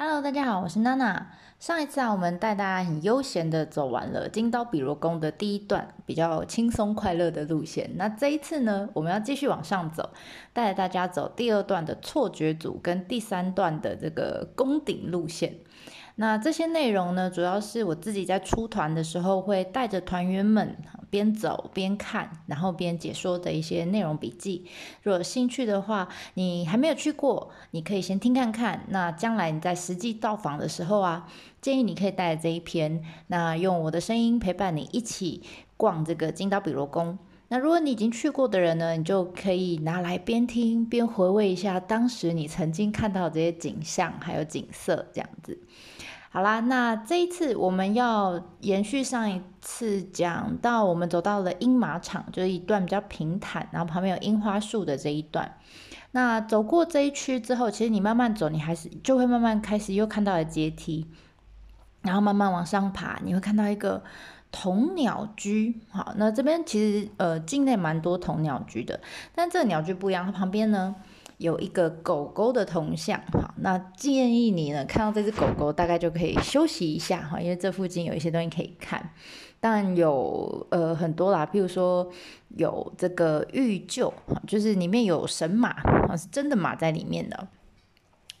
Hello，大家好，我是娜娜。上一次啊，我们带大家很悠闲的走完了金刀比罗宫的第一段，比较轻松快乐的路线。那这一次呢，我们要继续往上走，带着大家走第二段的错觉组跟第三段的这个宫顶路线。那这些内容呢，主要是我自己在出团的时候会带着团员们边走边看，然后边解说的一些内容笔记。如果有兴趣的话，你还没有去过，你可以先听看看。那将来你在实际到访的时候啊，建议你可以带着这一篇，那用我的声音陪伴你一起逛这个金刀比罗宫。那如果你已经去过的人呢，你就可以拿来边听边回味一下当时你曾经看到这些景象还有景色，这样子。好啦，那这一次我们要延续上一次讲到，我们走到了樱马场，就是一段比较平坦，然后旁边有樱花树的这一段。那走过这一区之后，其实你慢慢走，你还是就会慢慢开始又看到了阶梯，然后慢慢往上爬，你会看到一个铜鸟居。好，那这边其实呃境内蛮多铜鸟居的，但这个鸟居不一样，它旁边呢。有一个狗狗的铜像，好，那建议你呢看到这只狗狗，大概就可以休息一下哈，因为这附近有一些东西可以看，但有呃很多啦，比如说有这个玉臼，就是里面有神马，是真的马在里面的。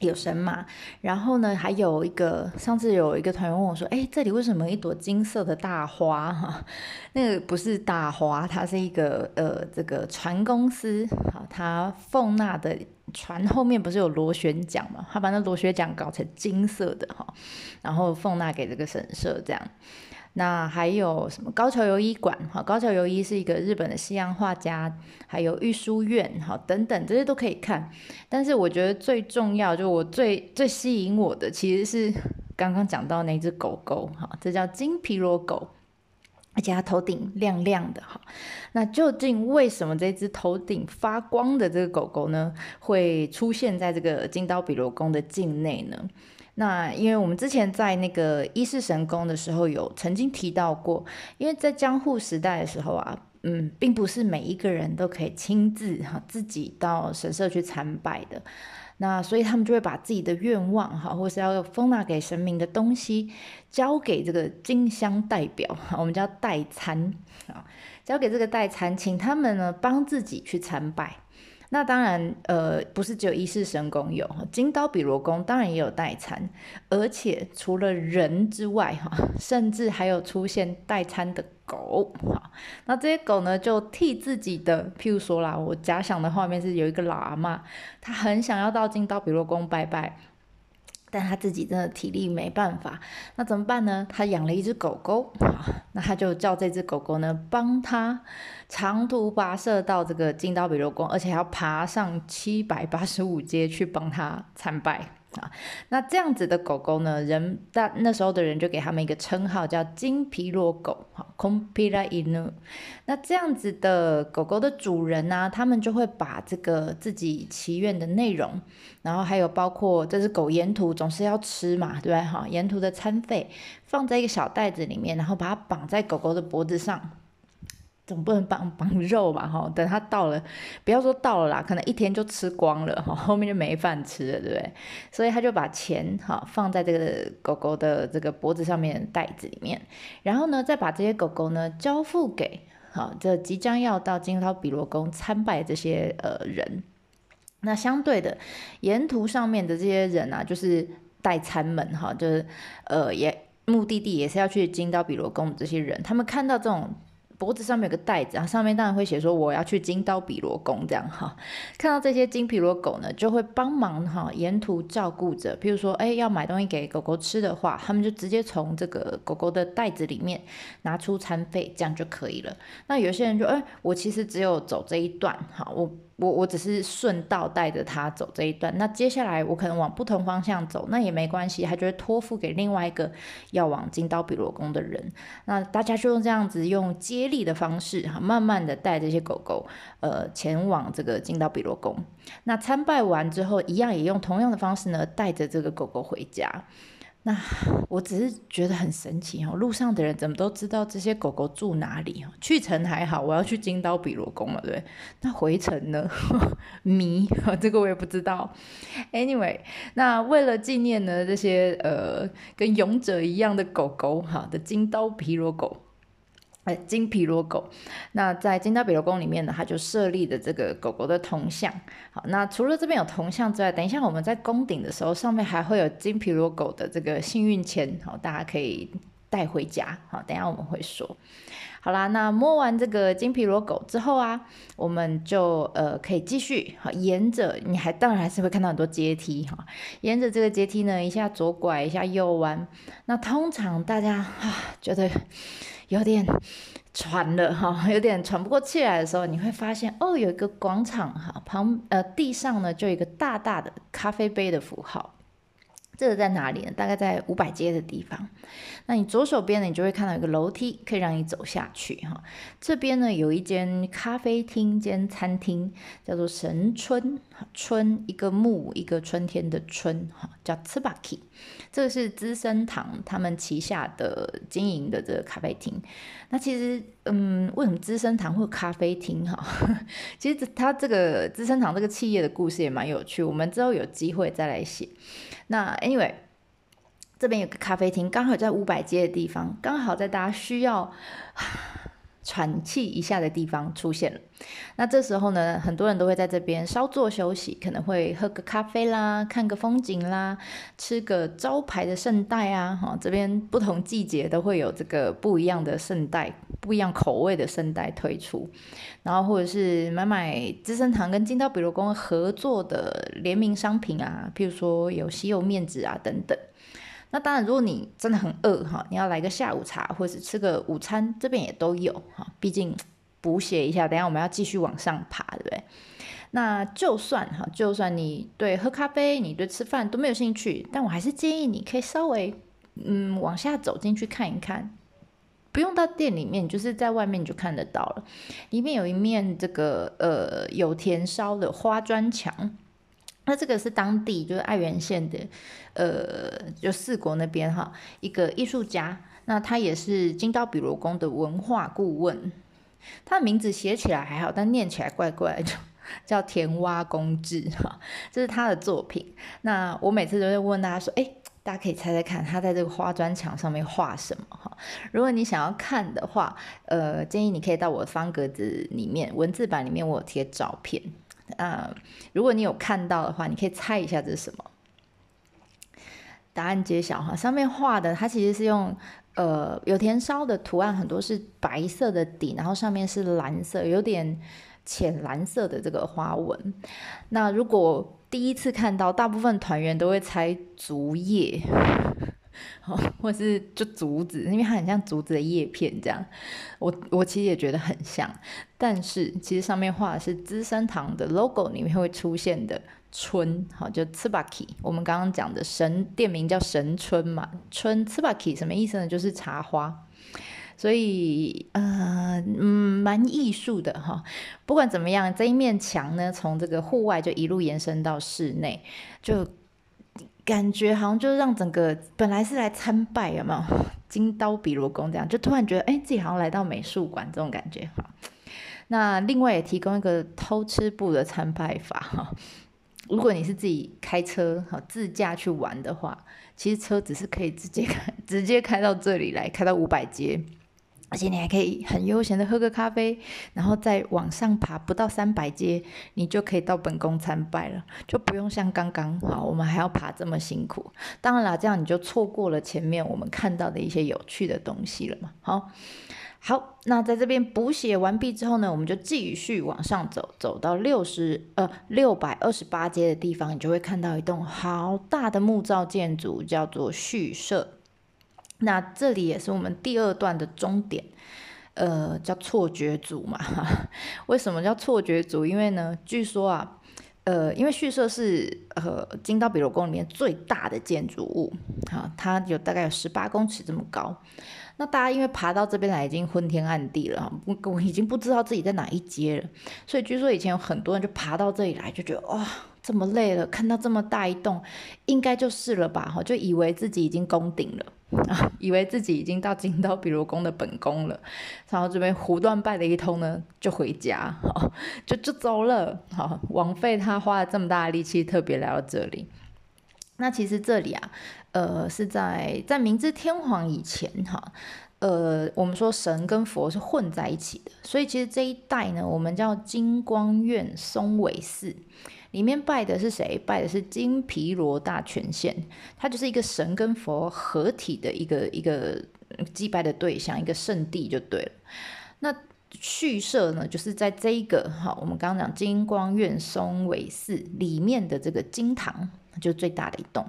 有神马，然后呢，还有一个上次有一个团员问我说：“哎，这里为什么一朵金色的大花？哈，那个不是大花，它是一个呃，这个船公司，好，它奉纳的船后面不是有螺旋桨嘛？它把那螺旋桨搞成金色的哈，然后奉纳给这个神社这样。”那还有什么高桥游一馆？哈，高桥游一是一个日本的西洋画家，还有御书院，哈，等等这些都可以看。但是我觉得最重要，就我最最吸引我的，其实是刚刚讲到那只狗狗，哈，这叫金皮罗狗，而且它头顶亮亮的，哈。那究竟为什么这只头顶发光的这个狗狗呢，会出现在这个金刀比罗宫的境内呢？那因为我们之前在那个一世神宫的时候有曾经提到过，因为在江户时代的时候啊，嗯，并不是每一个人都可以亲自哈自己到神社去参拜的，那所以他们就会把自己的愿望哈，或是要封纳给神明的东西，交给这个金香代表，我们叫代参啊，交给这个代参，请他们呢帮自己去参拜。那当然，呃，不是只有一世神功有，金刀比罗宫当然也有代餐，而且除了人之外，哈，甚至还有出现代餐的狗，哈，那这些狗呢，就替自己的，譬如说啦，我假想的画面是有一个老阿妈，她很想要到金刀比罗宫拜拜。但他自己真的体力没办法，那怎么办呢？他养了一只狗狗，那他就叫这只狗狗呢帮他长途跋涉到这个金刀比罗宫，而且还要爬上七百八十五阶去帮他参拜。啊，那这样子的狗狗呢？人但那时候的人就给他们一个称号，叫金皮罗狗，哈 c o m p i l a inu。那这样子的狗狗的主人呢，他们就会把这个自己祈愿的内容，然后还有包括这只狗沿途总是要吃嘛，对不对？哈，沿途的餐费放在一个小袋子里面，然后把它绑在狗狗的脖子上。总不能绑绑肉吧，哈，等它到了，不要说到了啦，可能一天就吃光了，哈，后面就没饭吃了，对不对？所以他就把钱，哈，放在这个狗狗的这个脖子上面袋子里面，然后呢，再把这些狗狗呢交付给，好，这即将要到金刀比罗宫参拜这些呃人。那相对的，沿途上面的这些人啊，就是代餐们，哈，就是呃也目的地也是要去金刀比罗宫的这些人，他们看到这种。脖子上面有个袋子啊，上面当然会写说我要去金刀比罗宫这样哈。看到这些金比罗狗呢，就会帮忙哈，沿途照顾着。譬如说，哎，要买东西给狗狗吃的话，他们就直接从这个狗狗的袋子里面拿出餐费，这样就可以了。那有些人就，哎，我其实只有走这一段哈，我。我我只是顺道带着他走这一段，那接下来我可能往不同方向走，那也没关系，他就会托付给另外一个要往金刀比罗宫的人。那大家就用这样子用接力的方式，哈，慢慢的带这些狗狗，呃，前往这个金刀比罗宫。那参拜完之后，一样也用同样的方式呢，带着这个狗狗回家。那我只是觉得很神奇哦，路上的人怎么都知道这些狗狗住哪里哦？去程还好，我要去金刀比罗宫了，对那回程呢？迷，这个我也不知道。Anyway，那为了纪念呢这些呃跟勇者一样的狗狗哈的金刀皮罗狗。金皮罗狗，那在金刀比罗宫里面呢，它就设立的这个狗狗的铜像。好，那除了这边有铜像之外，等一下我们在宫顶的时候，上面还会有金皮罗狗的这个幸运签，好，大家可以带回家。好，等下我们会说。好啦，那摸完这个金皮罗狗之后啊，我们就呃可以继续好，沿着你还当然还是会看到很多阶梯哈，沿着这个阶梯呢，一下左拐，一下右弯。那通常大家啊觉得。有点喘了哈，有点喘不过气来的时候，你会发现哦，有一个广场哈，旁呃地上呢就有一个大大的咖啡杯的符号。这个在哪里呢？大概在五百街的地方。那你左手边呢，你就会看到一个楼梯，可以让你走下去哈。这边呢，有一间咖啡厅兼餐厅，叫做神春春，一个木一个春天的春哈，叫 Tsubaki。这个是资生堂他们旗下的经营的这个咖啡厅。那其实，嗯，为什么资生堂会有咖啡厅哈？其实它这个资生堂这个企业的故事也蛮有趣，我们之后有机会再来写。那 anyway，这边有个咖啡厅，刚好在五百街的地方，刚好在大家需要。喘气一下的地方出现了，那这时候呢，很多人都会在这边稍作休息，可能会喝个咖啡啦，看个风景啦，吃个招牌的圣代啊，哈，这边不同季节都会有这个不一样的圣代，不一样口味的圣代推出，然后或者是买买资生堂跟金刀比罗宫合作的联名商品啊，譬如说有西柚面纸啊等等。那当然，如果你真的很饿哈，你要来个下午茶或者吃个午餐，这边也都有哈。毕竟补血一下，等下我们要继续往上爬，对不对？那就算哈，就算你对喝咖啡、你对吃饭都没有兴趣，但我还是建议你可以稍微嗯往下走进去看一看，不用到店里面，就是在外面就看得到了。里面有一面这个呃有田烧的花砖墙。那这个是当地就是爱媛县的，呃，就四国那边哈，一个艺术家，那他也是金刀比罗宫的文化顾问，他的名字写起来还好，但念起来怪怪，就 叫田蛙公志哈，这是他的作品。那我每次都会问大家说，哎，大家可以猜猜看，他在这个花砖墙上面画什么哈？如果你想要看的话，呃，建议你可以到我的方格子里面，文字版里面我贴照片。啊，如果你有看到的话，你可以猜一下这是什么？答案揭晓哈，上面画的它其实是用呃有田烧的图案，很多是白色的底，然后上面是蓝色，有点浅蓝色的这个花纹。那如果第一次看到，大部分团员都会猜竹叶。或是就竹子，因为它很像竹子的叶片这样。我我其实也觉得很像，但是其实上面画的是资生堂的 logo 里面会出现的春，好就 Tsubaki。我们刚刚讲的神店名叫神春嘛，春 Tsubaki 什么意思呢？就是茶花。所以呃嗯蛮艺术的哈。不管怎么样，这一面墙呢，从这个户外就一路延伸到室内，就。感觉好像就是让整个本来是来参拜有没有 金刀比罗宫这样，就突然觉得哎自己好像来到美术馆这种感觉哈。那另外也提供一个偷吃部的参拜法哈。如果你是自己开车哈自驾去玩的话，其实车子是可以直接开 直接开到这里来，开到五百街。而且你还可以很悠闲的喝个咖啡，然后再往上爬，不到三百阶，你就可以到本宫参拜了，就不用像刚刚好，我们还要爬这么辛苦。当然啦，这样你就错过了前面我们看到的一些有趣的东西了嘛。好，好，那在这边补写完毕之后呢，我们就继续往上走，走到六十呃六百二十八阶的地方，你就会看到一栋好大的木造建筑，叫做续社。那这里也是我们第二段的终点，呃，叫错觉组嘛。为什么叫错觉组？因为呢，据说啊，呃，因为序社是呃金刀比罗宫里面最大的建筑物，哈，它有大概有十八公尺这么高。那大家因为爬到这边来已经昏天暗地了，不我已经不知道自己在哪一阶了。所以据说以前有很多人就爬到这里来，就觉得哇。这么累了，看到这么大一栋，应该就是了吧？哈，就以为自己已经攻顶了啊，以为自己已经到金刀比罗宫的本宫了，然后这边胡乱拜了一通呢，就回家，哈，就就走了，好，枉费他花了这么大的力气，特别来到这里。那其实这里啊，呃，是在在明治天皇以前，哈。呃，我们说神跟佛是混在一起的，所以其实这一代呢，我们叫金光院松尾寺，里面拜的是谁？拜的是金毗罗大权现，它就是一个神跟佛合体的一个一个祭拜的对象，一个圣地就对了。那续社呢，就是在这一个哈，我们刚刚讲金光院松尾寺里面的这个金堂，就最大的一栋。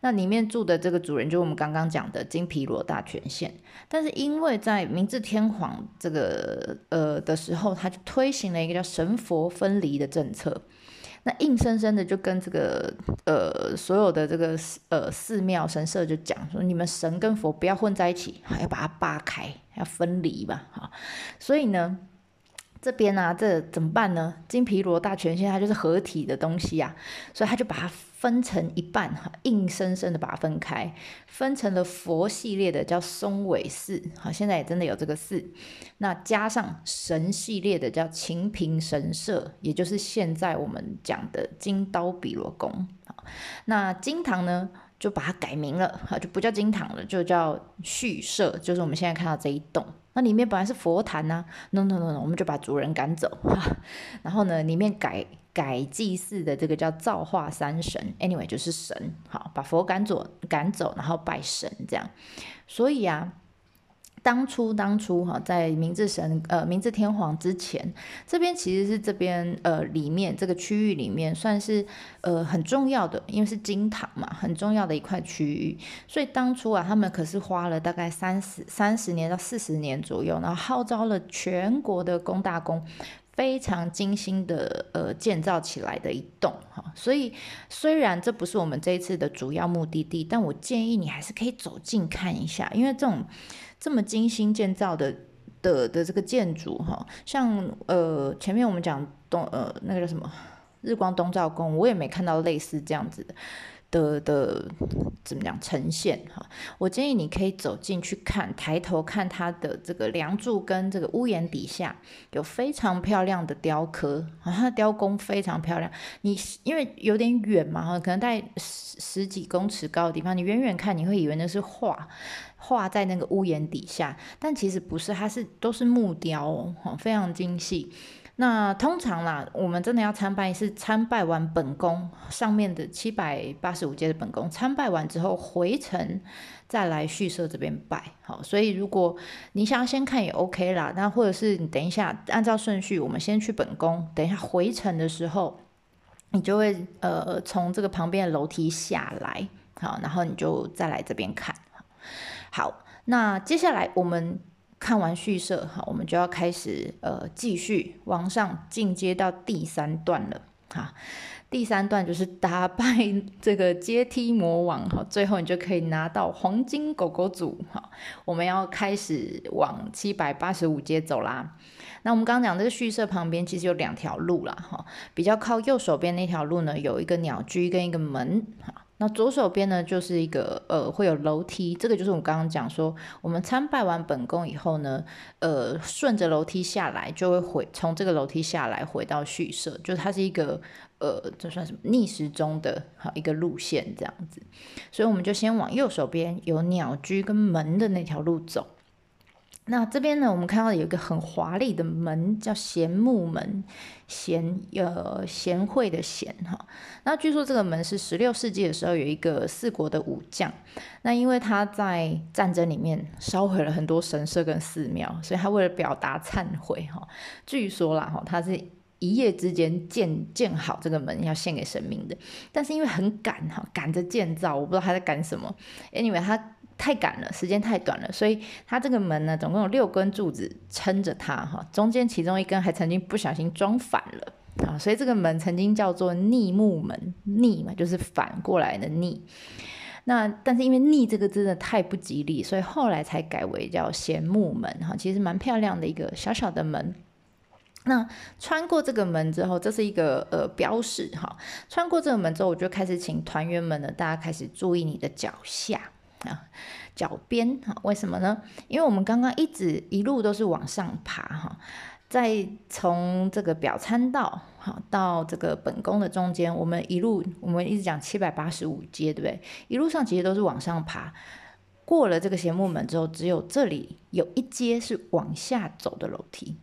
那里面住的这个主人，就是我们刚刚讲的金毗罗大权现。但是因为在明治天皇这个呃的时候，他就推行了一个叫神佛分离的政策，那硬生生的就跟这个呃所有的这个呃寺庙神社就讲说，你们神跟佛不要混在一起，要把它扒开，要分离吧，哈。所以呢。这边呢，这怎么办呢？金毗罗大权现它就是合体的东西呀，所以他就把它分成一半，哈，硬生生的把它分开，分成了佛系列的叫松尾寺，好，现在也真的有这个寺。那加上神系列的叫晴平神社，也就是现在我们讲的金刀比罗宫。那金堂呢，就把它改名了，哈，就不叫金堂了，就叫续社，就是我们现在看到这一栋。那里面本来是佛坛呐，no no no no，我们就把主人赶走，然后呢，里面改改祭祀的这个叫造化三神，anyway 就是神，好，把佛赶走赶走，然后拜神这样，所以啊。当初当初哈，在明治神呃明治天皇之前，这边其实是这边呃里面这个区域里面算是呃很重要的，因为是金堂嘛，很重要的一块区域。所以当初啊，他们可是花了大概三十三十年到四十年左右，然后号召了全国的工大工，非常精心的呃建造起来的一栋哈。所以虽然这不是我们这一次的主要目的地，但我建议你还是可以走近看一下，因为这种。这么精心建造的的的这个建筑哈，像呃前面我们讲东呃那个叫什么日光东照宫，我也没看到类似这样子的。的的怎么讲呈现哈？我建议你可以走进去看，抬头看它的这个梁柱跟这个屋檐底下有非常漂亮的雕刻，它的雕工非常漂亮。你因为有点远嘛哈，可能在十十几公尺高的地方，你远远看你会以为那是画画在那个屋檐底下，但其实不是，它是都是木雕哦，非常精细。那通常啦，我们真的要参拜是参拜完本宫上面的七百八十五阶的本宫，参拜完之后回程再来续社这边拜。好，所以如果你想要先看也 OK 啦，那或者是你等一下按照顺序，我们先去本宫，等一下回程的时候，你就会呃从这个旁边的楼梯下来，好，然后你就再来这边看。好，那接下来我们。看完序社，哈，我们就要开始呃继续往上进阶到第三段了，哈，第三段就是打败这个阶梯魔王，哈，最后你就可以拿到黄金狗狗组，哈，我们要开始往七百八十五阶走啦。那我们刚刚讲这个序社旁边其实有两条路啦，哈，比较靠右手边那条路呢，有一个鸟居跟一个门，哈。那左手边呢，就是一个呃，会有楼梯，这个就是我们刚刚讲说，我们参拜完本宫以后呢，呃，顺着楼梯下来，就会回从这个楼梯下来回到续社，就它是一个呃，这算什么逆时钟的好一个路线这样子，所以我们就先往右手边有鸟居跟门的那条路走。那这边呢，我们看到有一个很华丽的门，叫贤木门，贤呃贤惠的贤哈。那据说这个门是十六世纪的时候有一个四国的武将，那因为他在战争里面烧毁了很多神社跟寺庙，所以他为了表达忏悔哈，据说啦哈，他是一夜之间建建好这个门要献给神明的，但是因为很赶哈，赶着建造，我不知道他在赶什么，anyway 他。太赶了，时间太短了，所以它这个门呢，总共有六根柱子撑着它，哈，中间其中一根还曾经不小心装反了，啊，所以这个门曾经叫做逆木门，逆嘛就是反过来的逆，那但是因为逆这个字呢太不吉利，所以后来才改为叫贤木门，哈，其实蛮漂亮的一个小小的门。那穿过这个门之后，这是一个呃标示哈。穿过这个门之后，我就开始请团员们呢，大家开始注意你的脚下啊，脚边哈。为什么呢？因为我们刚刚一直一路都是往上爬哈，在从这个表参道哈到这个本宫的中间，我们一路我们一直讲七百八十五阶，对不对？一路上其实都是往上爬。过了这个斜木门之后，只有这里有一阶是往下走的楼梯。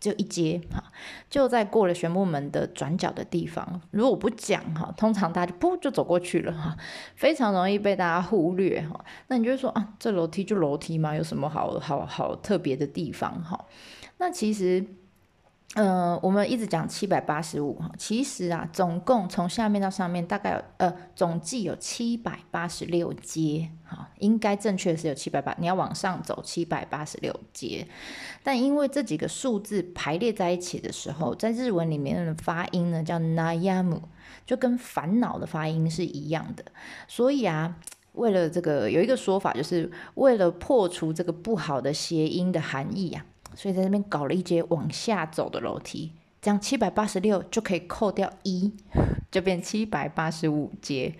就一阶哈，就在过了玄木门的转角的地方。如果不讲哈，通常大家就噗就走过去了哈，非常容易被大家忽略哈。那你就说啊，这楼梯就楼梯嘛？有什么好好好特别的地方哈？那其实。呃，我们一直讲七百八十五哈，其实啊，总共从下面到上面大概有呃，总计有七百八十六阶，哈，应该正确是有七百八，你要往上走七百八十六阶，但因为这几个数字排列在一起的时候，在日文里面的发音呢叫 nayamu，就跟烦恼的发音是一样的，所以啊，为了这个有一个说法，就是为了破除这个不好的谐音的含义呀。所以在这边搞了一节往下走的楼梯，这样七百八十六就可以扣掉一，就变七百八十五阶。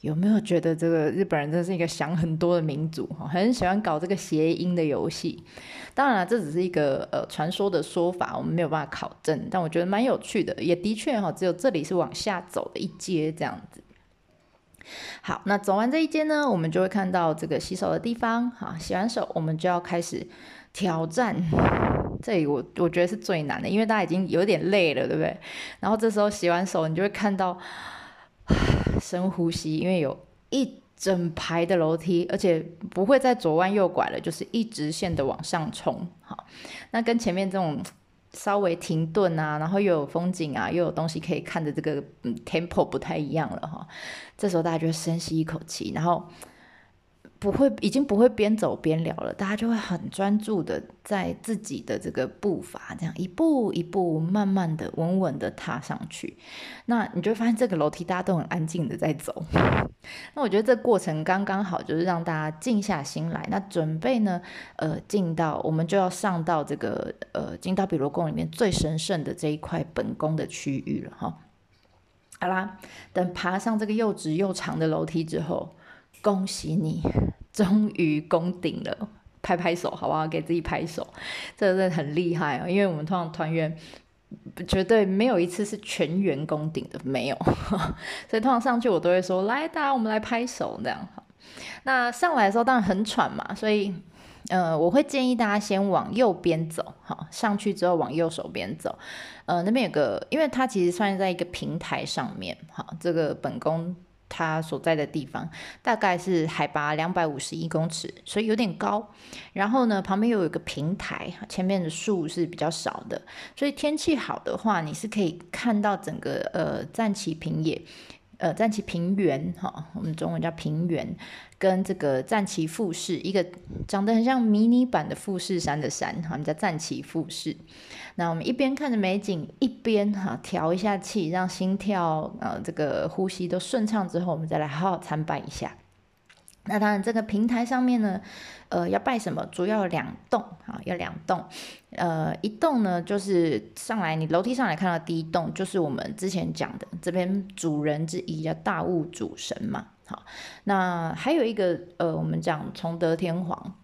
有没有觉得这个日本人真是一个想很多的民族哈？很喜欢搞这个谐音的游戏。当然了，这只是一个呃传说的说法，我们没有办法考证。但我觉得蛮有趣的，也的确哈，只有这里是往下走的一阶这样子。好，那走完这一阶呢，我们就会看到这个洗手的地方。好，洗完手，我们就要开始。挑战，这里我我觉得是最难的，因为大家已经有点累了，对不对？然后这时候洗完手，你就会看到深呼吸，因为有一整排的楼梯，而且不会再左弯右拐了，就是一直线的往上冲。好，那跟前面这种稍微停顿啊，然后又有风景啊，又有东西可以看的这个嗯 tempo 不太一样了哈。这时候大家就深吸一口气，然后。不会，已经不会边走边聊了，大家就会很专注的在自己的这个步伐，这样一步一步慢慢的、稳稳的踏上去。那你就会发现这个楼梯大家都很安静的在走。那我觉得这过程刚刚好，就是让大家静下心来。那准备呢，呃，进到我们就要上到这个呃进到比罗宫里面最神圣的这一块本宫的区域了哈。好啦，等爬上这个又直又长的楼梯之后。恭喜你，终于攻顶了！拍拍手，好不好？给自己拍手，这真的很厉害哦。因为我们通常团员绝对没有一次是全员攻顶的，没有。所以通常上去我都会说：“来，大家我们来拍手。”这样好。那上来的时候当然很喘嘛，所以呃，我会建议大家先往右边走，好，上去之后往右手边走。呃，那边有个，因为它其实算是在一个平台上面，好，这个本宫。它所在的地方大概是海拔两百五十一公尺，所以有点高。然后呢，旁边又有一个平台，前面的树是比较少的，所以天气好的话，你是可以看到整个呃战旗平野，呃战旗平原哈，我们中文叫平原。跟这个战旗富士，一个长得很像迷你版的富士山的山，哈，我们叫战旗富士。那我们一边看着美景，一边哈调一下气，让心跳呃这个呼吸都顺畅之后，我们再来好好参拜一下。那当然，这个平台上面呢，呃，要拜什么？主要两栋啊，有两栋。呃，一栋呢，就是上来你楼梯上来看到第一栋，就是我们之前讲的这边主人之一叫大物主神嘛。好，那还有一个呃，我们讲崇德天皇，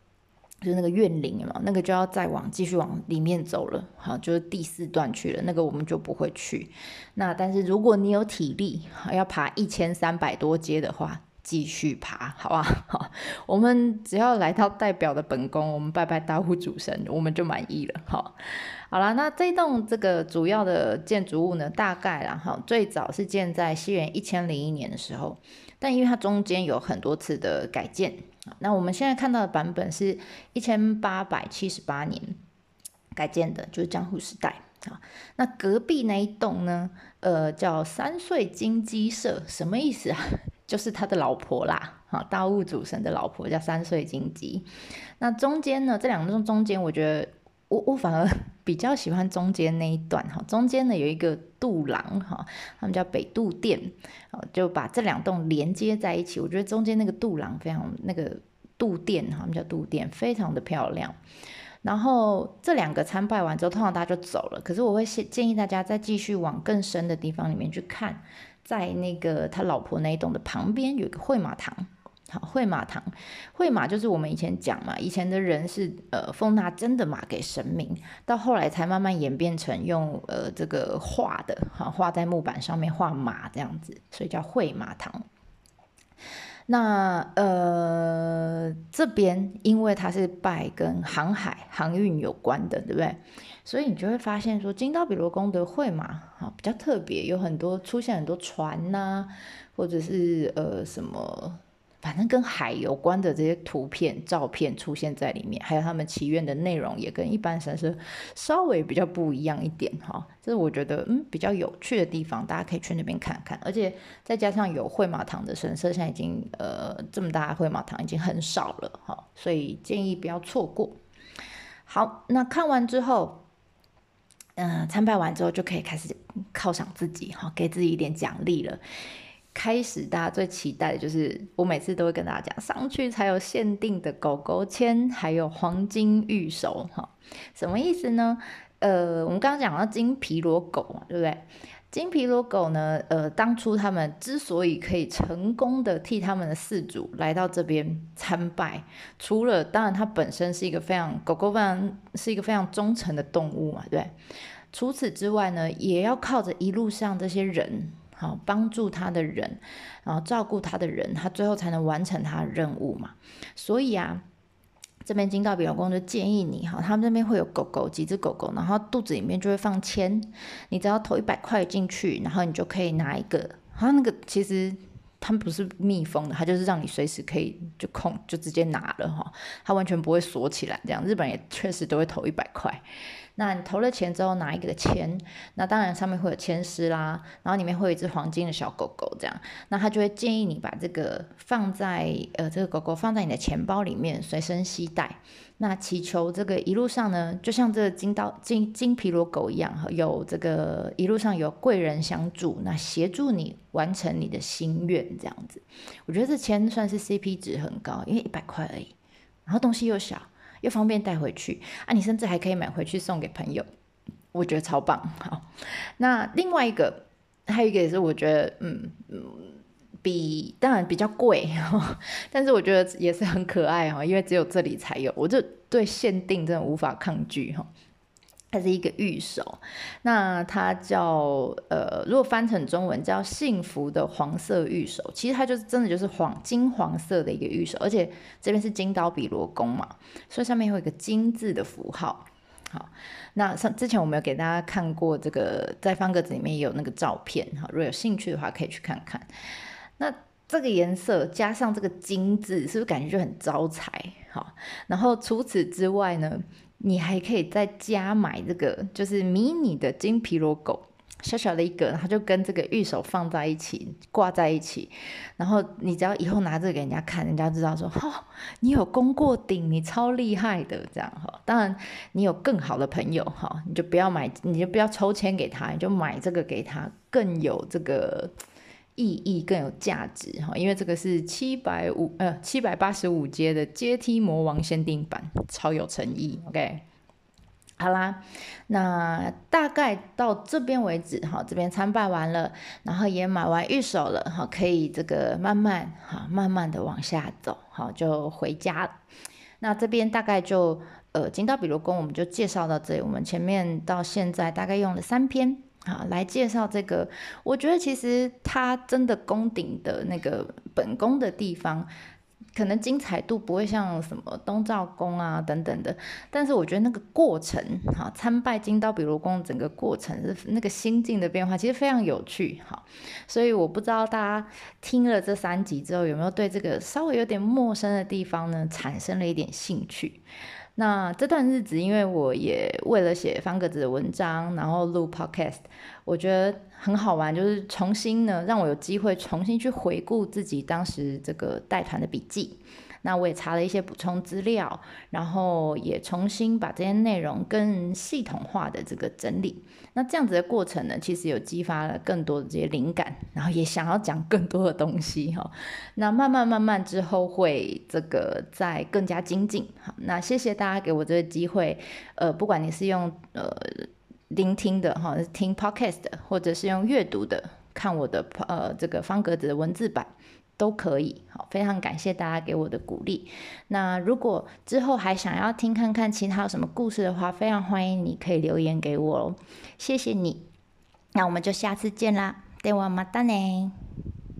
就是那个怨灵嘛，那个就要再往继续往里面走了，好，就是第四段去了，那个我们就不会去。那但是如果你有体力，要爬一千三百多阶的话，继续爬，好吧？好，我们只要来到代表的本宫，我们拜拜大户主神，我们就满意了。好，好了，那这栋这个主要的建筑物呢，大概然后最早是建在西元一千零一年的时候。但因为它中间有很多次的改建，那我们现在看到的版本是一千八百七十八年改建的，就是江户时代啊。那隔壁那一栋呢，呃，叫三岁金鸡社，什么意思啊？就是他的老婆啦，啊，大物主神的老婆叫三岁金鸡。那中间呢，这两栋中间，我觉得。我我反而比较喜欢中间那一段哈，中间呢有一个渡廊哈，他们叫北渡殿，就把这两栋连接在一起。我觉得中间那个渡廊非常那个渡殿哈，他们叫渡殿，非常的漂亮。然后这两个参拜完之后，通常大家就走了。可是我会建建议大家再继续往更深的地方里面去看，在那个他老婆那一栋的旁边有一个会马堂。好，会马堂，会马就是我们以前讲嘛，以前的人是呃奉纳真的马给神明，到后来才慢慢演变成用呃这个画的，哈，画在木板上面画马这样子，所以叫会马堂。那呃这边因为它是拜跟航海航运有关的，对不对？所以你就会发现说，金刀比罗宫的会马啊比较特别，有很多出现很多船呐，或者是呃什么。反正跟海有关的这些图片、照片出现在里面，还有他们祈愿的内容也跟一般神社稍微比较不一样一点哈。这是我觉得嗯比较有趣的地方，大家可以去那边看看。而且再加上有会马堂的神社，现在已经呃这么大会马堂已经很少了哈，所以建议不要错过。好，那看完之后，嗯，参拜完之后就可以开始犒赏自己哈，给自己一点奖励了。开始，大家最期待的就是，我每次都会跟大家讲，上去才有限定的狗狗签，还有黄金玉手，哈，什么意思呢？呃，我们刚刚讲到金皮罗狗嘛，对不对？金皮罗狗呢，呃，当初他们之所以可以成功的替他们的饲主来到这边参拜，除了当然它本身是一个非常狗狗非常是一个非常忠诚的动物嘛，对。除此之外呢，也要靠着一路上这些人。好，帮助他的人，然后照顾他的人，他最后才能完成他的任务嘛。所以啊，这边金道比老公就建议你，哈，他们这边会有狗狗，几只狗狗，然后肚子里面就会放铅，你只要投一百块进去，然后你就可以拿一个。它那个其实它不是密封的，它就是让你随时可以就空就直接拿了哈，它完全不会锁起来。这样日本也确实都会投一百块。那你投了钱之后拿一个签，那当然上面会有签诗啦，然后里面会有一只黄金的小狗狗，这样，那他就会建议你把这个放在呃这个狗狗放在你的钱包里面随身携带，那祈求这个一路上呢，就像这个金刀金金皮罗狗一样，有这个一路上有贵人相助，那协助你完成你的心愿这样子，我觉得这签算是 CP 值很高，因为一百块而已，然后东西又小。又方便带回去啊！你甚至还可以买回去送给朋友，我觉得超棒。好，那另外一个还有一个也是我觉得，嗯嗯，比当然比较贵，但是我觉得也是很可爱哈，因为只有这里才有，我就对限定真的无法抗拒哈。它是一个玉手，那它叫呃，如果翻成中文叫幸福的黄色玉手，其实它就是真的就是黄金黄色的一个玉手，而且这边是金刀比罗宫嘛，所以上面会有一个金字的符号。好，那上之前我们有给大家看过这个，在方格子里面也有那个照片哈，如果有兴趣的话可以去看看。那这个颜色加上这个金字，是不是感觉就很招财？好，然后除此之外呢？你还可以再加买这个，就是迷你的金皮罗狗，小小的一个，它就跟这个玉手放在一起，挂在一起。然后你只要以后拿这个给人家看，人家知道说，哈，你有攻过顶，你超厉害的这样哈。当然，你有更好的朋友哈，你就不要买，你就不要抽签给他，你就买这个给他，更有这个。意义更有价值哈，因为这个是七百五呃七百八十五阶的阶梯魔王限定版，超有诚意。OK，好啦，那大概到这边为止哈，这边参拜完了，然后也买完玉手了哈，可以这个慢慢哈慢慢的往下走，好就回家。那这边大概就呃金刀比罗宫我们就介绍到这里，我们前面到现在大概用了三篇。好，来介绍这个。我觉得其实它真的宫顶的那个本宫的地方，可能精彩度不会像什么东照宫啊等等的。但是我觉得那个过程，哈，参拜金刀比罗宫整个过程是那个心境的变化，其实非常有趣。哈，所以我不知道大家听了这三集之后，有没有对这个稍微有点陌生的地方呢，产生了一点兴趣。那这段日子，因为我也为了写方格子的文章，然后录 podcast，我觉得很好玩，就是重新呢让我有机会重新去回顾自己当时这个带团的笔记，那我也查了一些补充资料，然后也重新把这些内容更系统化的这个整理。那这样子的过程呢，其实有激发了更多的这些灵感，然后也想要讲更多的东西哈。那慢慢慢慢之后会这个再更加精进。好，那谢谢大家给我这个机会。呃，不管你是用呃聆听的哈，听 podcast 或者是用阅读的看我的呃这个方格子的文字版。都可以，好，非常感谢大家给我的鼓励。那如果之后还想要听看看其他有什么故事的话，非常欢迎你可以留言给我哦，谢谢你。那我们就下次见啦，对我马达呢。